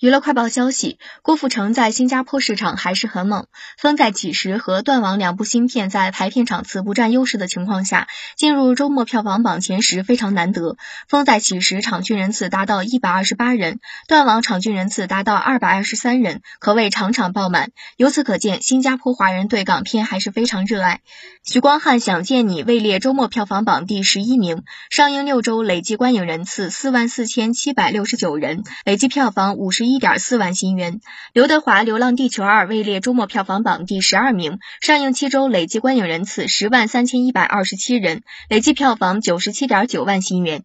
娱乐快报消息，郭富城在新加坡市场还是很猛。风在起时和断网两部新片在排片场次不占优势的情况下，进入周末票房榜前十非常难得。风在起时场均人次达到一百二十八人，断网场均人次达到二百二十三人，可谓场场爆满。由此可见，新加坡华人对港片还是非常热爱。徐光汉想见你位列周末票房榜第十一名，上映六周累计观影人次四万四千七百六十九人，累计票房五十一。一点四万新元。刘德华《流浪地球二》位列周末票房榜第十二名，上映七周累计观影人次十万三千一百二十七人，累计票房九十七点九万新元。